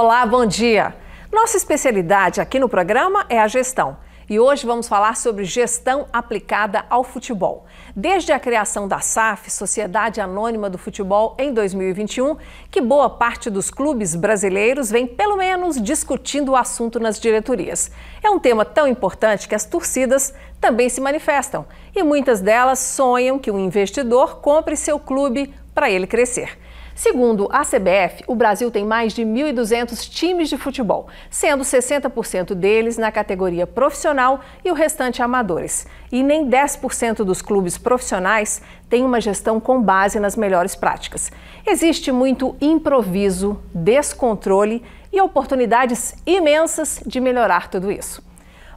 Olá, bom dia. Nossa especialidade aqui no programa é a gestão. E hoje vamos falar sobre gestão aplicada ao futebol. Desde a criação da SAF, Sociedade Anônima do Futebol, em 2021, que boa parte dos clubes brasileiros vem pelo menos discutindo o assunto nas diretorias. É um tema tão importante que as torcidas também se manifestam e muitas delas sonham que um investidor compre seu clube para ele crescer. Segundo a CBF, o Brasil tem mais de 1.200 times de futebol, sendo 60% deles na categoria profissional e o restante amadores. E nem 10% dos clubes profissionais têm uma gestão com base nas melhores práticas. Existe muito improviso, descontrole e oportunidades imensas de melhorar tudo isso.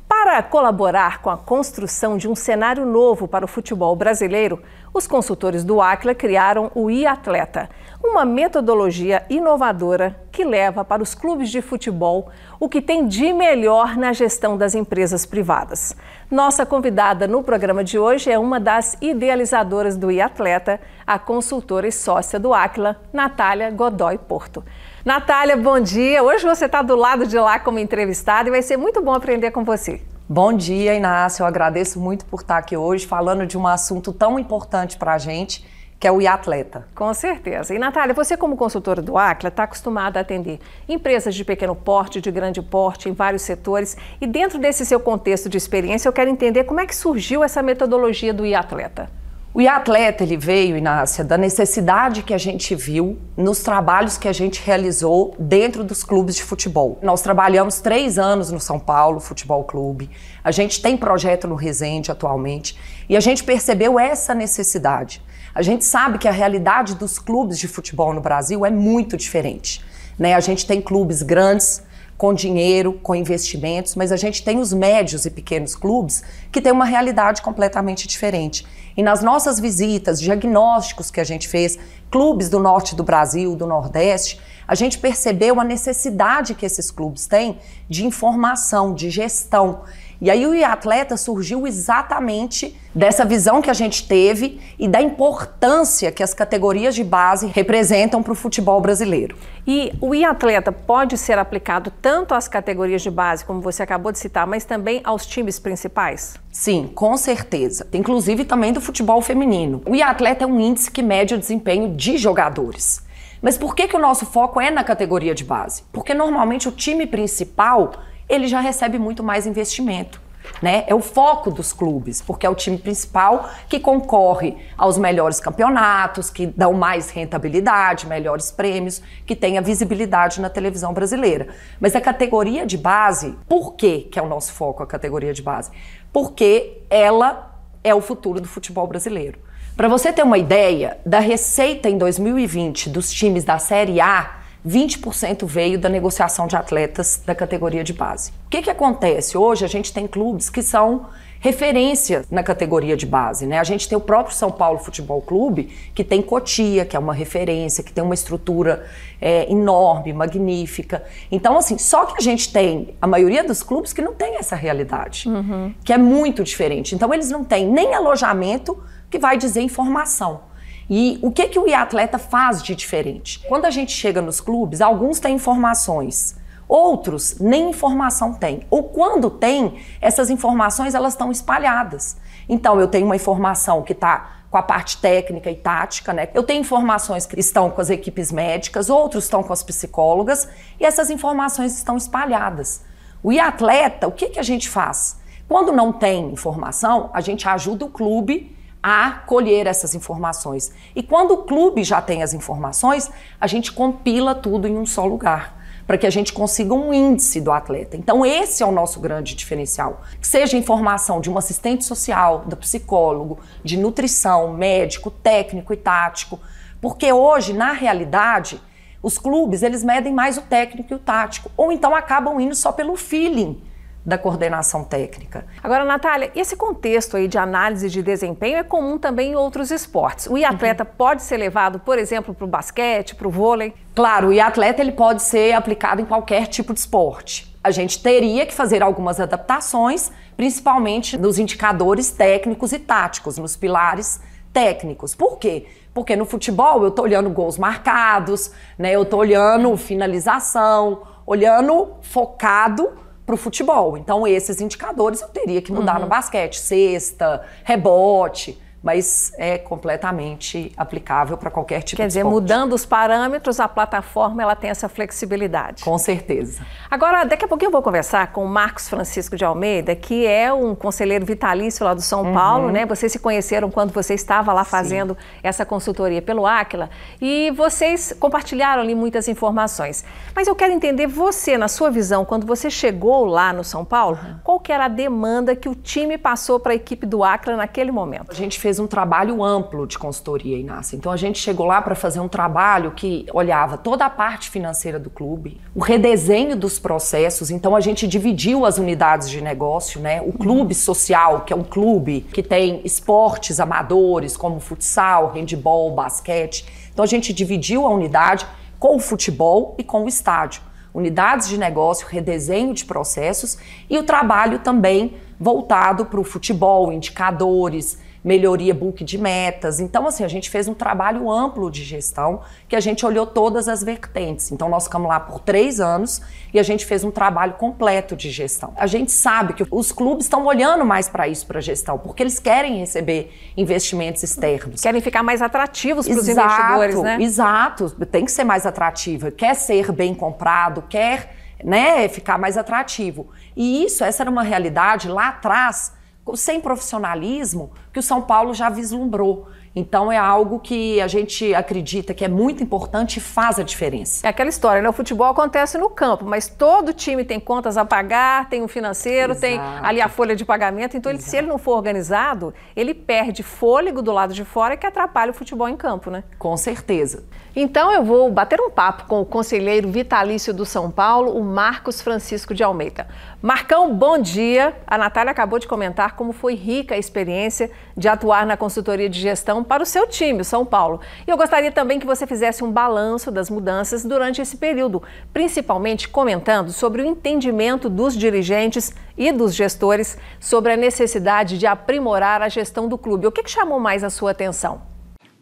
Para colaborar com a construção de um cenário novo para o futebol brasileiro, os consultores do Aquila criaram o e-atleta, uma metodologia inovadora que leva para os clubes de futebol o que tem de melhor na gestão das empresas privadas. Nossa convidada no programa de hoje é uma das idealizadoras do e-atleta, a consultora e sócia do Aquila, Natália Godoy Porto. Natália, bom dia. Hoje você está do lado de lá como entrevistada e vai ser muito bom aprender com você. Bom dia, Inácio. Eu agradeço muito por estar aqui hoje falando de um assunto tão importante para a gente, que é o e-atleta. Com certeza. E, Natália, você como consultora do ACLA está acostumada a atender empresas de pequeno porte, de grande porte, em vários setores. E dentro desse seu contexto de experiência, eu quero entender como é que surgiu essa metodologia do e-atleta. O e-atleta ele veio, Inácia, da necessidade que a gente viu nos trabalhos que a gente realizou dentro dos clubes de futebol. Nós trabalhamos três anos no São Paulo Futebol Clube, a gente tem projeto no Resende atualmente e a gente percebeu essa necessidade. A gente sabe que a realidade dos clubes de futebol no Brasil é muito diferente. Né? A gente tem clubes grandes, com dinheiro, com investimentos, mas a gente tem os médios e pequenos clubes que têm uma realidade completamente diferente. E nas nossas visitas, diagnósticos que a gente fez, clubes do norte do Brasil, do Nordeste, a gente percebeu a necessidade que esses clubes têm de informação, de gestão. E aí o atleta surgiu exatamente dessa visão que a gente teve e da importância que as categorias de base representam para o futebol brasileiro. E o e-atleta pode ser aplicado tanto às categorias de base, como você acabou de citar, mas também aos times principais? Sim, com certeza. Inclusive também do futebol feminino. O e-atleta é um índice que mede o desempenho de jogadores. Mas por que, que o nosso foco é na categoria de base? Porque normalmente o time principal ele já recebe muito mais investimento. Né? É o foco dos clubes, porque é o time principal que concorre aos melhores campeonatos, que dão mais rentabilidade, melhores prêmios, que tem a visibilidade na televisão brasileira. Mas a categoria de base, por que, que é o nosso foco a categoria de base? Porque ela é o futuro do futebol brasileiro. Para você ter uma ideia, da receita em 2020 dos times da Série A, 20% veio da negociação de atletas da categoria de base. O que, que acontece? Hoje a gente tem clubes que são referência na categoria de base, né? A gente tem o próprio São Paulo Futebol Clube, que tem Cotia, que é uma referência, que tem uma estrutura é, enorme, magnífica. Então, assim, só que a gente tem a maioria dos clubes que não tem essa realidade, uhum. que é muito diferente. Então, eles não têm nem alojamento que vai dizer informação. E o que, que o atleta faz de diferente? Quando a gente chega nos clubes, alguns têm informações, outros nem informação têm. Ou quando tem, essas informações elas estão espalhadas. Então eu tenho uma informação que está com a parte técnica e tática, né? Eu tenho informações que estão com as equipes médicas, outros estão com as psicólogas, e essas informações estão espalhadas. O atleta, o que, que a gente faz? Quando não tem informação, a gente ajuda o clube a colher essas informações. E quando o clube já tem as informações, a gente compila tudo em um só lugar, para que a gente consiga um índice do atleta. Então, esse é o nosso grande diferencial. Que seja informação de um assistente social, do psicólogo, de nutrição, médico, técnico e tático. Porque hoje, na realidade, os clubes, eles medem mais o técnico e o tático, ou então acabam indo só pelo feeling da coordenação técnica. Agora, Natália, esse contexto aí de análise de desempenho é comum também em outros esportes. O atleta uhum. pode ser levado, por exemplo, para o basquete, para o vôlei? Claro, o atleta ele pode ser aplicado em qualquer tipo de esporte. A gente teria que fazer algumas adaptações, principalmente nos indicadores técnicos e táticos, nos pilares técnicos. Por quê? Porque no futebol eu tô olhando gols marcados, né? Eu tô olhando finalização, olhando focado para o futebol. Então, esses indicadores eu teria que mudar uhum. no basquete: cesta, rebote mas é completamente aplicável para qualquer tipo Quer de dizer, mudando os parâmetros, a plataforma ela tem essa flexibilidade. Com certeza. Agora, daqui a pouquinho eu vou conversar com o Marcos Francisco de Almeida, que é um conselheiro vitalício lá do São uhum. Paulo, né? Vocês se conheceram quando você estava lá fazendo Sim. essa consultoria pelo Aquila e vocês compartilharam ali muitas informações. Mas eu quero entender você, na sua visão, quando você chegou lá no São Paulo, uhum. qual que era a demanda que o time passou para a equipe do Aquila naquele momento? A gente fez fez um trabalho amplo de consultoria, Inácia. Então a gente chegou lá para fazer um trabalho que olhava toda a parte financeira do clube, o redesenho dos processos. Então a gente dividiu as unidades de negócio, né? O clube social, que é um clube que tem esportes amadores como futsal, handebol, basquete. Então a gente dividiu a unidade com o futebol e com o estádio. Unidades de negócio, redesenho de processos e o trabalho também voltado para o futebol, indicadores, melhoria book de metas. Então, assim, a gente fez um trabalho amplo de gestão que a gente olhou todas as vertentes. Então, nós ficamos lá por três anos e a gente fez um trabalho completo de gestão. A gente sabe que os clubes estão olhando mais para isso, para gestão, porque eles querem receber investimentos externos. Querem ficar mais atrativos para os investidores, né? Exato, tem que ser mais atrativo. Quer ser bem comprado, quer né, ficar mais atrativo. E isso, essa era uma realidade lá atrás sem profissionalismo que o São Paulo já vislumbrou. Então é algo que a gente acredita que é muito importante e faz a diferença. É aquela história, né? O futebol acontece no campo, mas todo time tem contas a pagar, tem um financeiro, Exato. tem ali a folha de pagamento. Então, ele, se ele não for organizado, ele perde fôlego do lado de fora que atrapalha o futebol em campo, né? Com certeza. Então eu vou bater um papo com o conselheiro vitalício do São Paulo, o Marcos Francisco de Almeida. Marcão, bom dia. A Natália acabou de comentar como foi rica a experiência de atuar na consultoria de gestão para o seu time, o São Paulo. E eu gostaria também que você fizesse um balanço das mudanças durante esse período, principalmente comentando sobre o entendimento dos dirigentes e dos gestores sobre a necessidade de aprimorar a gestão do clube. O que, que chamou mais a sua atenção?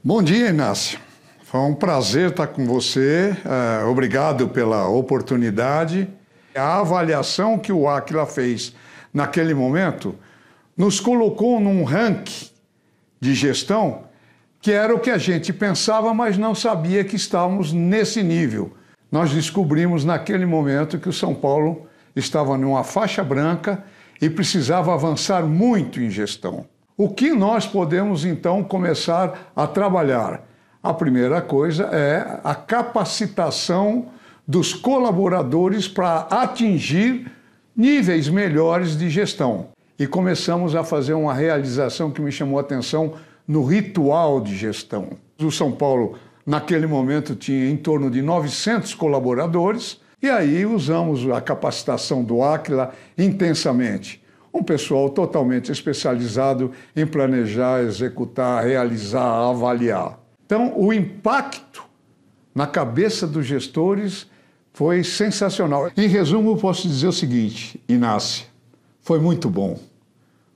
Bom dia, Inácio. Foi um prazer estar com você. Uh, obrigado pela oportunidade. A avaliação que o Aquila fez naquele momento nos colocou num ranking de gestão que era o que a gente pensava, mas não sabia que estávamos nesse nível. Nós descobrimos naquele momento que o São Paulo estava numa faixa branca e precisava avançar muito em gestão. O que nós podemos então começar a trabalhar? A primeira coisa é a capacitação dos colaboradores para atingir níveis melhores de gestão. E começamos a fazer uma realização que me chamou a atenção no ritual de gestão. O São Paulo, naquele momento, tinha em torno de 900 colaboradores, e aí usamos a capacitação do Aquila intensamente. Um pessoal totalmente especializado em planejar, executar, realizar, avaliar. Então, o impacto na cabeça dos gestores foi sensacional. Em resumo, posso dizer o seguinte, Inácia, foi muito bom,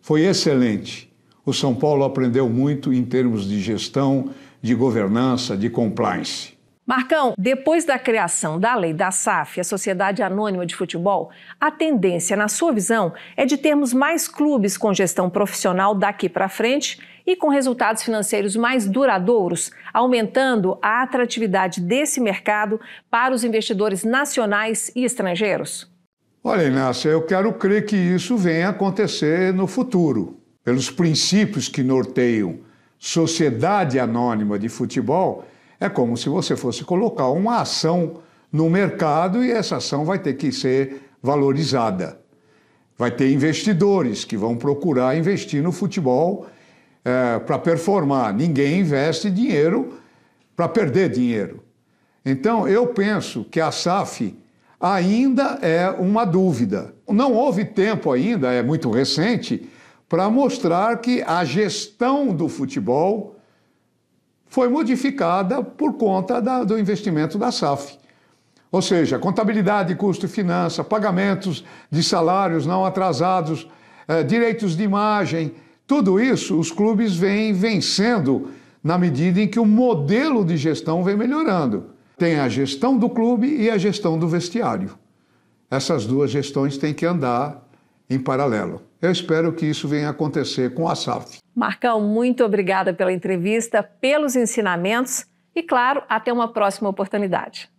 foi excelente. O São Paulo aprendeu muito em termos de gestão, de governança, de compliance. Marcão, depois da criação da lei da SAF, a Sociedade Anônima de Futebol, a tendência, na sua visão, é de termos mais clubes com gestão profissional daqui para frente e com resultados financeiros mais duradouros, aumentando a atratividade desse mercado para os investidores nacionais e estrangeiros? Olha, Inácio, eu quero crer que isso venha acontecer no futuro. Pelos princípios que norteiam sociedade anônima de futebol, é como se você fosse colocar uma ação no mercado e essa ação vai ter que ser valorizada. Vai ter investidores que vão procurar investir no futebol é, para performar. Ninguém investe dinheiro para perder dinheiro. Então, eu penso que a SAF ainda é uma dúvida. Não houve tempo ainda, é muito recente, para mostrar que a gestão do futebol foi modificada por conta da, do investimento da SAF. Ou seja, contabilidade, custo e finança, pagamentos de salários não atrasados, eh, direitos de imagem, tudo isso os clubes vêm vencendo na medida em que o modelo de gestão vem melhorando. Tem a gestão do clube e a gestão do vestiário. Essas duas gestões têm que andar em paralelo. Eu espero que isso venha acontecer com a SAF. Marcão, muito obrigada pela entrevista, pelos ensinamentos e, claro, até uma próxima oportunidade.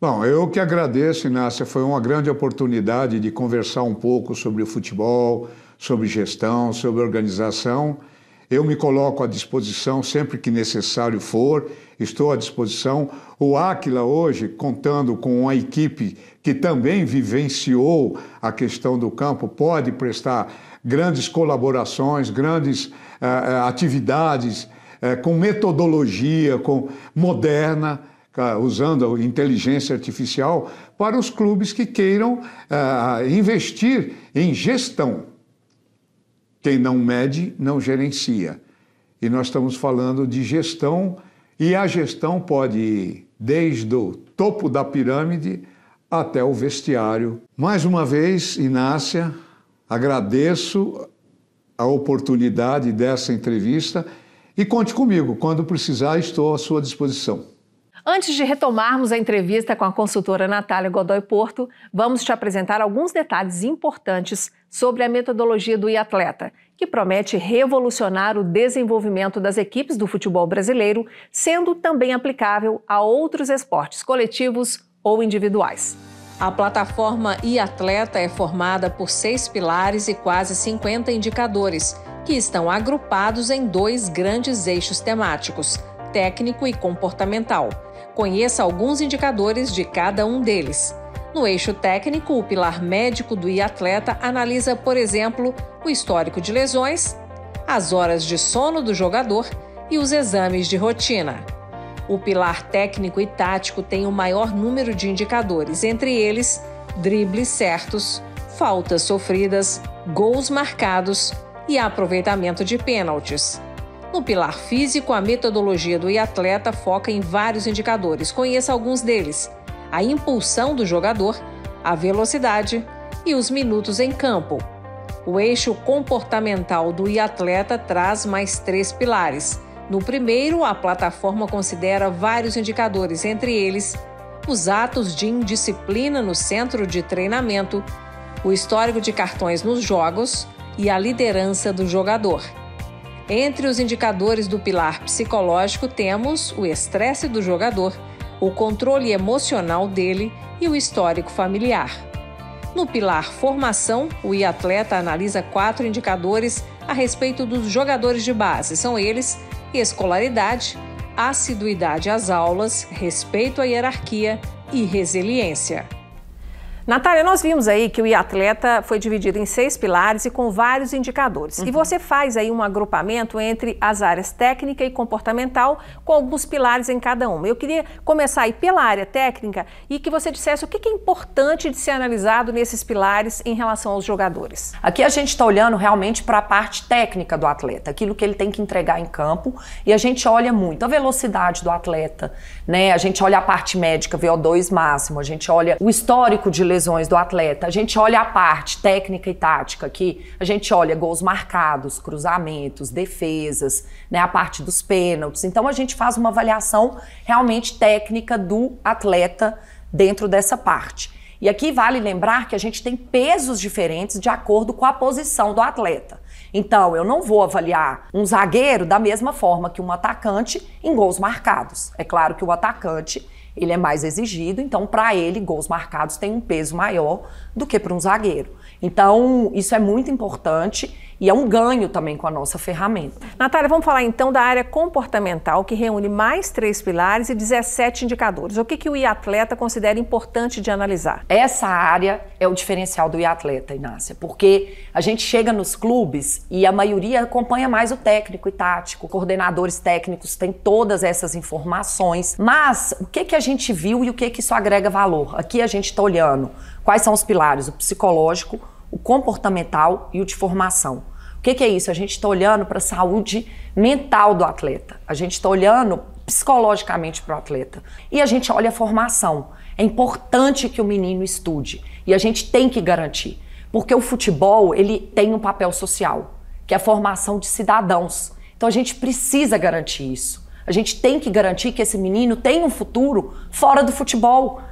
Bom, eu que agradeço, Inácia. Foi uma grande oportunidade de conversar um pouco sobre o futebol, sobre gestão, sobre organização. Eu me coloco à disposição sempre que necessário for, estou à disposição. O Áquila hoje, contando com uma equipe que também vivenciou a questão do campo, pode prestar grandes colaborações, grandes uh, atividades uh, com metodologia com moderna, uh, usando inteligência artificial, para os clubes que queiram investir em gestão quem não mede, não gerencia. E nós estamos falando de gestão, e a gestão pode ir desde o topo da pirâmide até o vestiário. Mais uma vez, Inácia, agradeço a oportunidade dessa entrevista e conte comigo. Quando precisar, estou à sua disposição. Antes de retomarmos a entrevista com a consultora Natália Godoy Porto, vamos te apresentar alguns detalhes importantes sobre a metodologia do e-atleta, que promete revolucionar o desenvolvimento das equipes do futebol brasileiro, sendo também aplicável a outros esportes coletivos ou individuais. A plataforma e-atleta é formada por seis pilares e quase 50 indicadores, que estão agrupados em dois grandes eixos temáticos: técnico e comportamental Conheça alguns indicadores de cada um deles. No eixo técnico, o pilar médico do atleta analisa, por exemplo, o histórico de lesões, as horas de sono do jogador e os exames de rotina. O pilar técnico e tático tem o maior número de indicadores, entre eles dribles certos, faltas sofridas, gols marcados e aproveitamento de pênaltis. No pilar físico, a metodologia do atleta foca em vários indicadores. Conheça alguns deles: a impulsão do jogador, a velocidade e os minutos em campo. O eixo comportamental do atleta traz mais três pilares. No primeiro, a plataforma considera vários indicadores, entre eles os atos de indisciplina no centro de treinamento, o histórico de cartões nos jogos e a liderança do jogador. Entre os indicadores do pilar psicológico temos o estresse do jogador, o controle emocional dele e o histórico familiar. No pilar formação, o atleta analisa quatro indicadores a respeito dos jogadores de base. São eles: escolaridade, assiduidade às aulas, respeito à hierarquia e resiliência. Natália, nós vimos aí que o e-atleta foi dividido em seis pilares e com vários indicadores. Uhum. E você faz aí um agrupamento entre as áreas técnica e comportamental, com alguns pilares em cada uma. Eu queria começar aí pela área técnica e que você dissesse o que é importante de ser analisado nesses pilares em relação aos jogadores. Aqui a gente está olhando realmente para a parte técnica do atleta, aquilo que ele tem que entregar em campo, e a gente olha muito a velocidade do atleta, né? A gente olha a parte médica, VO2 máximo, a gente olha o histórico de lesões do atleta. A gente olha a parte técnica e tática, que a gente olha gols marcados, cruzamentos, defesas, né, a parte dos pênaltis. Então a gente faz uma avaliação realmente técnica do atleta dentro dessa parte. E aqui vale lembrar que a gente tem pesos diferentes de acordo com a posição do atleta. Então, eu não vou avaliar um zagueiro da mesma forma que um atacante em gols marcados. É claro que o atacante ele é mais exigido, então para ele gols marcados têm um peso maior do que para um zagueiro. Então isso é muito importante e é um ganho também com a nossa ferramenta. Natália, vamos falar então da área comportamental, que reúne mais três pilares e 17 indicadores. O que, que o e-atleta considera importante de analisar? Essa área é o diferencial do e-atleta, Inácia, porque a gente chega nos clubes e a maioria acompanha mais o técnico e tático, coordenadores técnicos têm todas essas informações, mas o que, que a gente viu e o que, que isso agrega valor? Aqui a gente está olhando quais são os pilares, o psicológico, o comportamental e o de formação. O que, que é isso? A gente está olhando para a saúde mental do atleta, a gente está olhando psicologicamente para o atleta e a gente olha a formação. É importante que o menino estude e a gente tem que garantir, porque o futebol ele tem um papel social, que é a formação de cidadãos. Então a gente precisa garantir isso. A gente tem que garantir que esse menino tenha um futuro fora do futebol.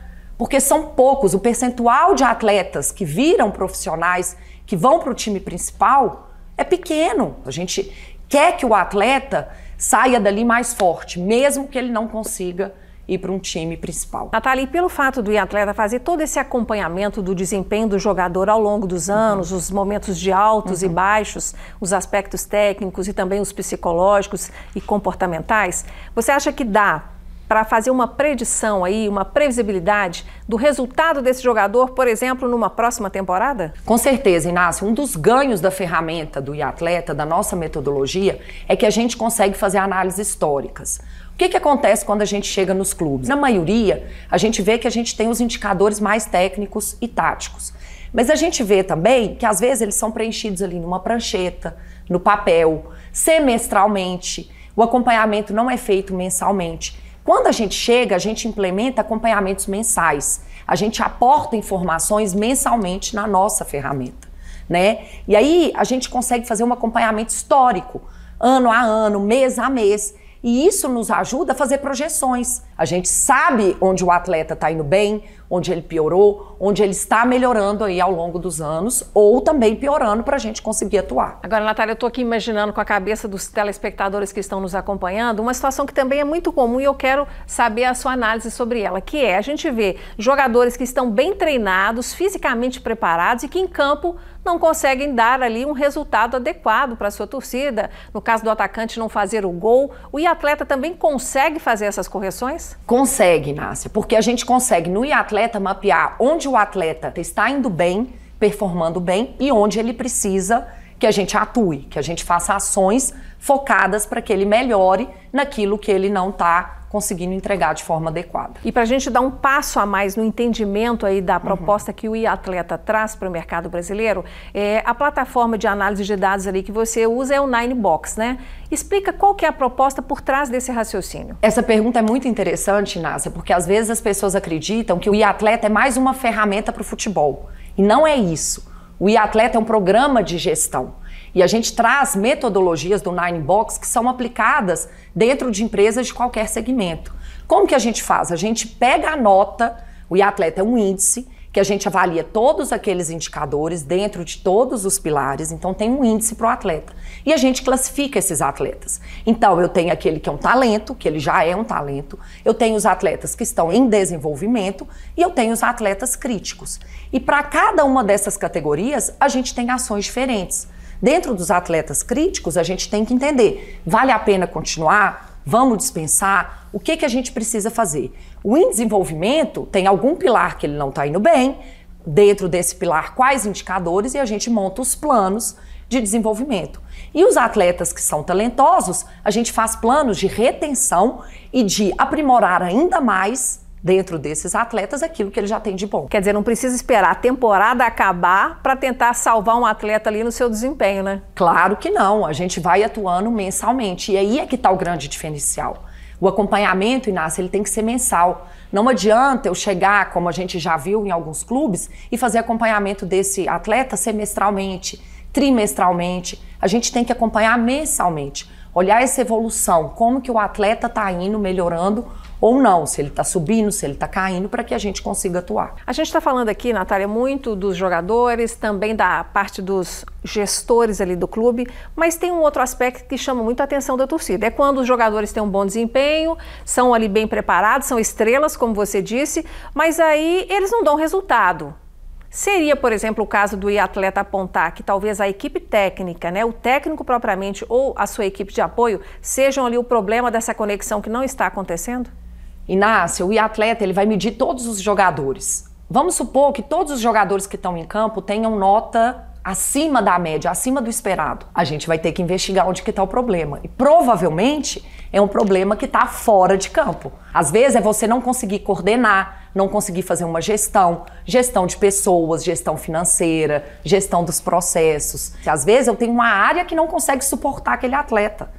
Porque são poucos, o percentual de atletas que viram profissionais, que vão para o time principal, é pequeno. A gente quer que o atleta saia dali mais forte, mesmo que ele não consiga ir para um time principal. Natália, e pelo fato do atleta fazer todo esse acompanhamento do desempenho do jogador ao longo dos anos, uhum. os momentos de altos uhum. e baixos, os aspectos técnicos e também os psicológicos e comportamentais, você acha que dá para fazer uma predição aí, uma previsibilidade do resultado desse jogador, por exemplo, numa próxima temporada? Com certeza, Inácio. Um dos ganhos da ferramenta do atleta, da nossa metodologia, é que a gente consegue fazer análises históricas. O que, que acontece quando a gente chega nos clubes? Na maioria, a gente vê que a gente tem os indicadores mais técnicos e táticos. Mas a gente vê também que às vezes eles são preenchidos ali numa prancheta, no papel, semestralmente. O acompanhamento não é feito mensalmente. Quando a gente chega, a gente implementa acompanhamentos mensais. A gente aporta informações mensalmente na nossa ferramenta, né? E aí a gente consegue fazer um acompanhamento histórico, ano a ano, mês a mês. E isso nos ajuda a fazer projeções. A gente sabe onde o atleta está indo bem, onde ele piorou, onde ele está melhorando aí ao longo dos anos, ou também piorando para a gente conseguir atuar. Agora, Natália, eu estou aqui imaginando com a cabeça dos telespectadores que estão nos acompanhando uma situação que também é muito comum e eu quero saber a sua análise sobre ela, que é a gente vê jogadores que estão bem treinados, fisicamente preparados e que em campo não conseguem dar ali um resultado adequado para a sua torcida. No caso do atacante não fazer o gol, o atleta também consegue fazer essas correções? Consegue, Inácia, porque a gente consegue no atleta mapear onde o atleta está indo bem, performando bem e onde ele precisa que a gente atue, que a gente faça ações focadas para que ele melhore naquilo que ele não está conseguindo entregar de forma adequada. E para a gente dar um passo a mais no entendimento aí da proposta uhum. que o e-atleta traz para o mercado brasileiro, é, a plataforma de análise de dados ali que você usa é o Ninebox, né? Explica qual que é a proposta por trás desse raciocínio. Essa pergunta é muito interessante, Nácia, porque às vezes as pessoas acreditam que o e-atleta é mais uma ferramenta para o futebol. E não é isso. O e-atleta é um programa de gestão. E a gente traz metodologias do Nine Box que são aplicadas dentro de empresas de qualquer segmento. Como que a gente faz? A gente pega a nota, o atleta é um índice, que a gente avalia todos aqueles indicadores dentro de todos os pilares, então tem um índice para o atleta. E a gente classifica esses atletas. Então, eu tenho aquele que é um talento, que ele já é um talento, eu tenho os atletas que estão em desenvolvimento e eu tenho os atletas críticos. E para cada uma dessas categorias, a gente tem ações diferentes. Dentro dos atletas críticos, a gente tem que entender: vale a pena continuar? Vamos dispensar? O que, que a gente precisa fazer? O em desenvolvimento tem algum pilar que ele não está indo bem, dentro desse pilar, quais indicadores, e a gente monta os planos de desenvolvimento. E os atletas que são talentosos, a gente faz planos de retenção e de aprimorar ainda mais dentro desses atletas aquilo que ele já tem de bom. Quer dizer, não precisa esperar a temporada acabar para tentar salvar um atleta ali no seu desempenho, né? Claro que não. A gente vai atuando mensalmente. E aí é que está o grande diferencial. O acompanhamento, Inácio, ele tem que ser mensal. Não adianta eu chegar, como a gente já viu em alguns clubes, e fazer acompanhamento desse atleta semestralmente, trimestralmente. A gente tem que acompanhar mensalmente. Olhar essa evolução, como que o atleta está indo, melhorando ou não, se ele está subindo, se ele está caindo, para que a gente consiga atuar. A gente está falando aqui, Natália, muito dos jogadores, também da parte dos gestores ali do clube, mas tem um outro aspecto que chama muito a atenção da torcida. É quando os jogadores têm um bom desempenho, são ali bem preparados, são estrelas, como você disse, mas aí eles não dão resultado. Seria, por exemplo, o caso do atleta apontar que talvez a equipe técnica, né, o técnico propriamente ou a sua equipe de apoio sejam ali o problema dessa conexão que não está acontecendo? Inácio, o atleta ele vai medir todos os jogadores. Vamos supor que todos os jogadores que estão em campo tenham nota acima da média, acima do esperado. A gente vai ter que investigar onde que está o problema. E provavelmente é um problema que está fora de campo. Às vezes é você não conseguir coordenar, não conseguir fazer uma gestão, gestão de pessoas, gestão financeira, gestão dos processos. Às vezes eu tenho uma área que não consegue suportar aquele atleta.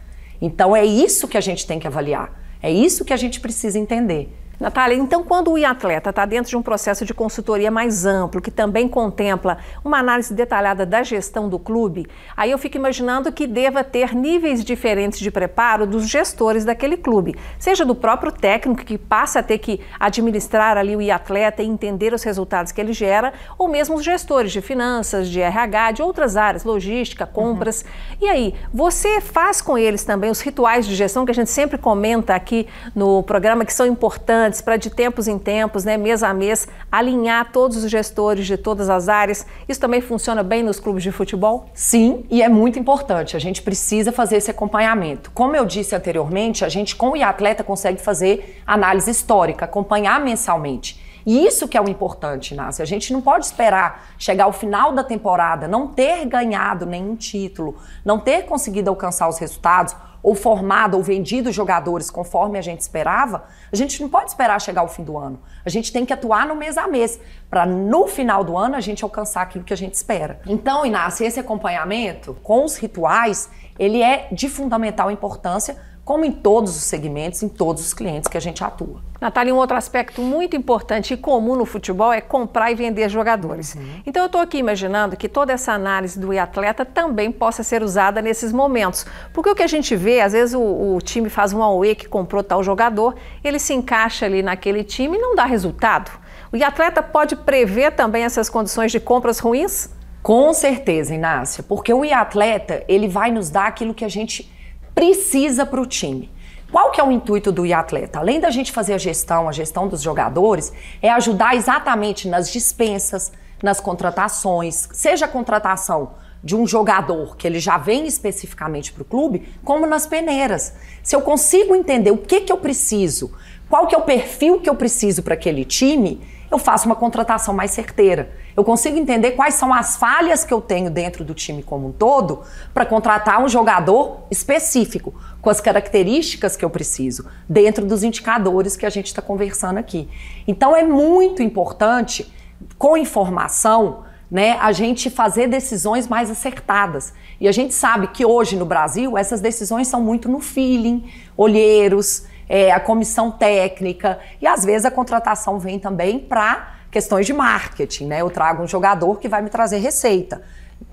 Então é isso que a gente tem que avaliar. É isso que a gente precisa entender. Natália, então quando o atleta está dentro de um processo de consultoria mais amplo, que também contempla uma análise detalhada da gestão do clube, aí eu fico imaginando que deva ter níveis diferentes de preparo dos gestores daquele clube, seja do próprio técnico que passa a ter que administrar ali o atleta e entender os resultados que ele gera, ou mesmo os gestores de finanças, de RH, de outras áreas, logística, compras. Uhum. E aí, você faz com eles também os rituais de gestão que a gente sempre comenta aqui no programa que são importantes importantes para de tempos em tempos, né, mês a mês, alinhar todos os gestores de todas as áreas. Isso também funciona bem nos clubes de futebol? Sim, e é muito importante. A gente precisa fazer esse acompanhamento. Como eu disse anteriormente, a gente com o atleta consegue fazer análise histórica, acompanhar mensalmente. E isso que é o importante, Nácia. A gente não pode esperar chegar ao final da temporada, não ter ganhado nenhum título, não ter conseguido alcançar os resultados ou formado ou vendido jogadores conforme a gente esperava, a gente não pode esperar chegar ao fim do ano. A gente tem que atuar no mês a mês, para no final do ano a gente alcançar aquilo que a gente espera. Então, Inácio, esse acompanhamento com os rituais, ele é de fundamental importância como em todos os segmentos, em todos os clientes que a gente atua. Natália, um outro aspecto muito importante e comum no futebol é comprar e vender jogadores. Uhum. Então eu estou aqui imaginando que toda essa análise do atleta também possa ser usada nesses momentos. Porque o que a gente vê, às vezes o, o time faz um AUE que comprou tal jogador, ele se encaixa ali naquele time e não dá resultado. O atleta pode prever também essas condições de compras ruins? Com certeza, Inácia, porque o atleta ele vai nos dar aquilo que a gente precisa para o time. Qual que é o intuito do atleta? Além da gente fazer a gestão, a gestão dos jogadores, é ajudar exatamente nas dispensas, nas contratações, seja a contratação de um jogador que ele já vem especificamente para o clube, como nas peneiras. Se eu consigo entender o que, que eu preciso, qual que é o perfil que eu preciso para aquele time, eu faço uma contratação mais certeira. Eu consigo entender quais são as falhas que eu tenho dentro do time como um todo para contratar um jogador específico, com as características que eu preciso, dentro dos indicadores que a gente está conversando aqui. Então é muito importante, com informação, né, a gente fazer decisões mais acertadas. E a gente sabe que hoje no Brasil essas decisões são muito no feeling, olheiros, é, a comissão técnica e às vezes a contratação vem também para questões de marketing, né? Eu trago um jogador que vai me trazer receita.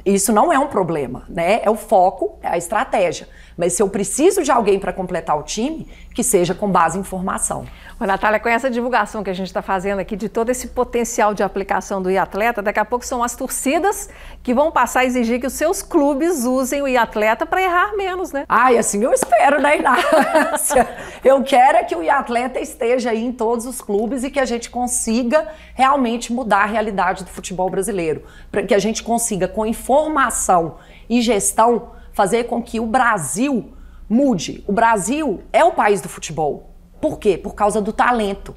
Isso não é um problema, né? É o foco, é a estratégia. Mas se eu preciso de alguém para completar o time, que seja com base em informação. Ô, Natália, com essa divulgação que a gente está fazendo aqui de todo esse potencial de aplicação do e-atleta, daqui a pouco são as torcidas que vão passar a exigir que os seus clubes usem o e-atleta para errar menos, né? Ai, assim eu espero, né, Inácia? eu quero é que o e-atleta esteja aí em todos os clubes e que a gente consiga realmente mudar a realidade do futebol brasileiro. Para que a gente consiga, com informação e gestão, fazer com que o Brasil mude. O Brasil é o país do futebol. Por quê? Por causa do talento.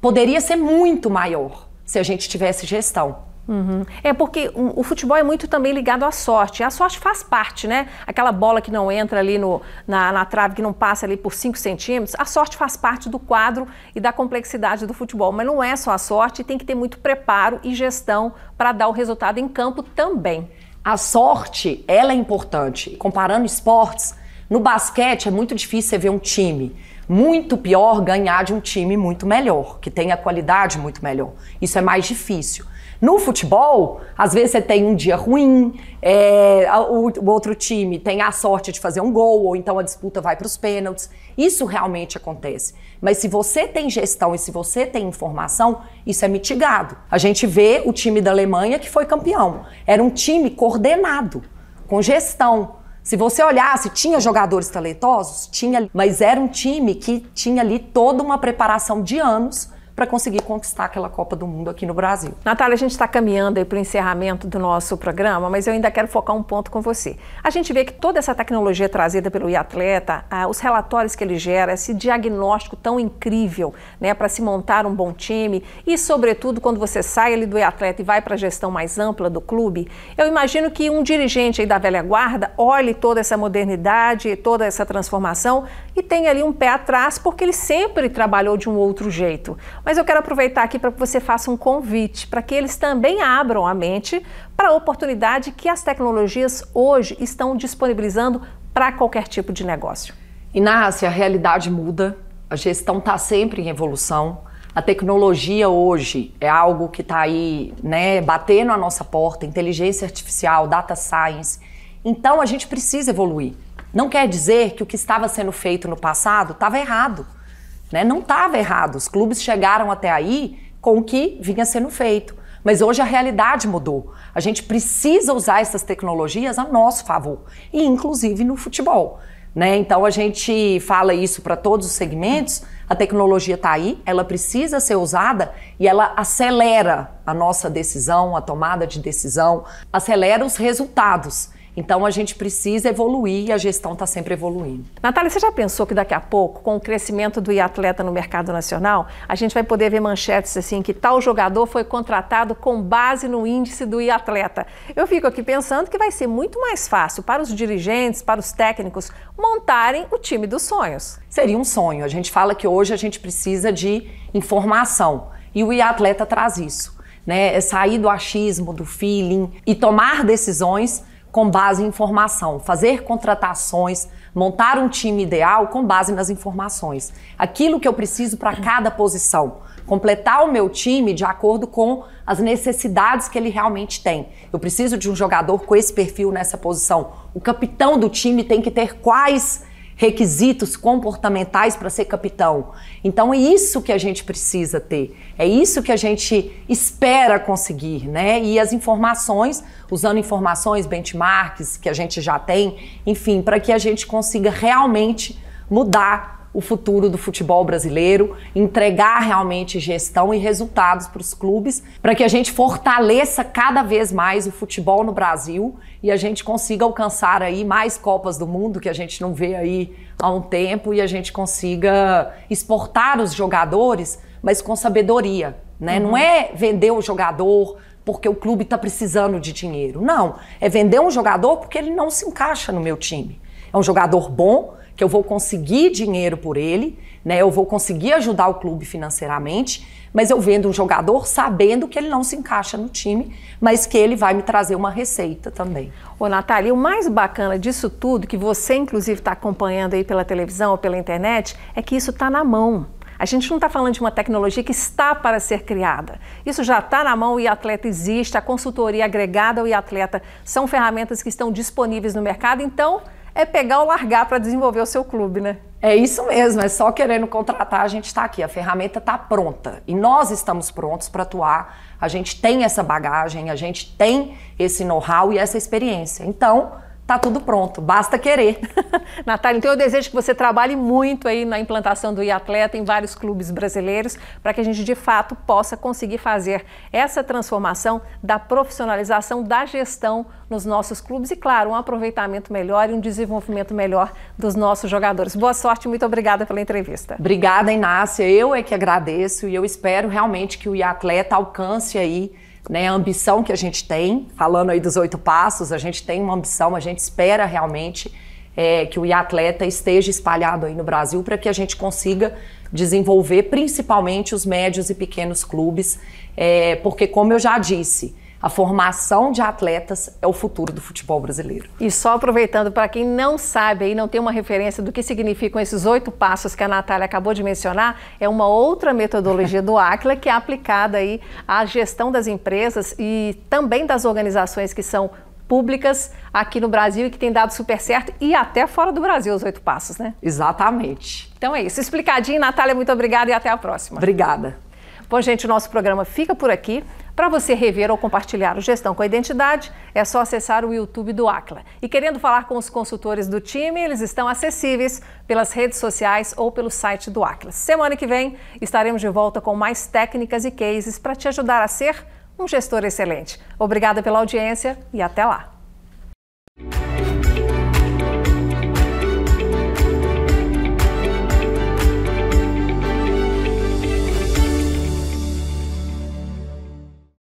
Poderia ser muito maior se a gente tivesse gestão. Uhum. É porque o futebol é muito também ligado à sorte. A sorte faz parte, né? Aquela bola que não entra ali no, na, na trave, que não passa ali por 5 centímetros, a sorte faz parte do quadro e da complexidade do futebol. Mas não é só a sorte, tem que ter muito preparo e gestão para dar o resultado em campo também. A sorte, ela é importante. Comparando esportes, no basquete é muito difícil você ver um time muito pior ganhar de um time muito melhor, que tem a qualidade muito melhor. Isso é mais difícil. No futebol, às vezes você tem um dia ruim, é, o, o, outro time tem a sorte de fazer um gol, ou então a disputa vai para os pênaltis. Isso realmente acontece. Mas se você tem gestão e se você tem informação, isso é mitigado. A gente vê o time da Alemanha que foi campeão. Era um time coordenado, com gestão. Se você olhasse, tinha jogadores talentosos? Tinha, mas era um time que tinha ali toda uma preparação de anos para conseguir conquistar aquela Copa do Mundo aqui no Brasil. Natália, a gente está caminhando para o encerramento do nosso programa, mas eu ainda quero focar um ponto com você. A gente vê que toda essa tecnologia trazida pelo e-atleta, ah, os relatórios que ele gera, esse diagnóstico tão incrível né, para se montar um bom time e, sobretudo, quando você sai ali do e-atleta e vai para a gestão mais ampla do clube, eu imagino que um dirigente aí da velha guarda olhe toda essa modernidade, toda essa transformação e tenha ali um pé atrás, porque ele sempre trabalhou de um outro jeito. Mas eu quero aproveitar aqui para que você faça um convite para que eles também abram a mente para a oportunidade que as tecnologias hoje estão disponibilizando para qualquer tipo de negócio. Inácia, a realidade muda, A gestão está sempre em evolução. A tecnologia hoje é algo que está aí, né, batendo a nossa porta, inteligência artificial, data science. Então a gente precisa evoluir. Não quer dizer que o que estava sendo feito no passado estava errado. Né? Não estava errado. Os clubes chegaram até aí com o que vinha sendo feito. Mas hoje a realidade mudou. A gente precisa usar essas tecnologias a nosso favor, e inclusive no futebol. Né? Então a gente fala isso para todos os segmentos. A tecnologia está aí, ela precisa ser usada e ela acelera a nossa decisão, a tomada de decisão, acelera os resultados. Então a gente precisa evoluir e a gestão está sempre evoluindo. Natália, você já pensou que daqui a pouco, com o crescimento do atleta no mercado nacional, a gente vai poder ver manchetes assim que tal jogador foi contratado com base no índice do atleta? Eu fico aqui pensando que vai ser muito mais fácil para os dirigentes, para os técnicos montarem o time dos sonhos. Seria um sonho. A gente fala que hoje a gente precisa de informação e o atleta traz isso. Né, é sair do achismo, do feeling e tomar decisões com base em informação, fazer contratações, montar um time ideal com base nas informações. Aquilo que eu preciso para cada posição, completar o meu time de acordo com as necessidades que ele realmente tem. Eu preciso de um jogador com esse perfil nessa posição. O capitão do time tem que ter quais requisitos comportamentais para ser capitão. Então é isso que a gente precisa ter, é isso que a gente espera conseguir, né? E as informações, usando informações, benchmarks que a gente já tem, enfim, para que a gente consiga realmente mudar o futuro do futebol brasileiro, entregar realmente gestão e resultados para os clubes, para que a gente fortaleça cada vez mais o futebol no Brasil e a gente consiga alcançar aí mais Copas do Mundo que a gente não vê aí há um tempo e a gente consiga exportar os jogadores, mas com sabedoria, né? Uhum. Não é vender o jogador porque o clube está precisando de dinheiro. Não, é vender um jogador porque ele não se encaixa no meu time. É um jogador bom, que eu vou conseguir dinheiro por ele, né? Eu vou conseguir ajudar o clube financeiramente, mas eu vendo um jogador sabendo que ele não se encaixa no time, mas que ele vai me trazer uma receita também. Ô, Natália, o mais bacana disso tudo, que você inclusive está acompanhando aí pela televisão ou pela internet, é que isso está na mão. A gente não está falando de uma tecnologia que está para ser criada. Isso já está na mão, o atleta existe, a consultoria agregada ao atleta são ferramentas que estão disponíveis no mercado, então é pegar ou largar para desenvolver o seu clube, né? É isso mesmo, é só querendo contratar, a gente está aqui, a ferramenta está pronta e nós estamos prontos para atuar. A gente tem essa bagagem, a gente tem esse know-how e essa experiência. Então, tá tudo pronto, basta querer. Natália, então eu desejo que você trabalhe muito aí na implantação do e-atleta em vários clubes brasileiros, para que a gente de fato possa conseguir fazer essa transformação da profissionalização da gestão nos nossos clubes e, claro, um aproveitamento melhor e um desenvolvimento melhor dos nossos jogadores. Boa sorte, muito obrigada pela entrevista. Obrigada, Inácia. Eu é que agradeço e eu espero realmente que o e-atleta alcance aí né, a ambição que a gente tem, falando aí dos oito passos, a gente tem uma ambição, a gente espera realmente é, que o atleta esteja espalhado aí no Brasil para que a gente consiga desenvolver principalmente os médios e pequenos clubes, é, porque como eu já disse, a formação de atletas é o futuro do futebol brasileiro. E só aproveitando, para quem não sabe e não tem uma referência do que significam esses oito passos que a Natália acabou de mencionar, é uma outra metodologia do ACLA que é aplicada aí à gestão das empresas e também das organizações que são públicas aqui no Brasil e que tem dado super certo e até fora do Brasil os oito passos, né? Exatamente. Então é isso. Explicadinho, Natália, muito obrigada e até a próxima. Obrigada. Bom, gente, o nosso programa fica por aqui. Para você rever ou compartilhar o Gestão com a Identidade, é só acessar o YouTube do Acla. E querendo falar com os consultores do time, eles estão acessíveis pelas redes sociais ou pelo site do Acla. Semana que vem estaremos de volta com mais técnicas e cases para te ajudar a ser um gestor excelente. Obrigada pela audiência e até lá!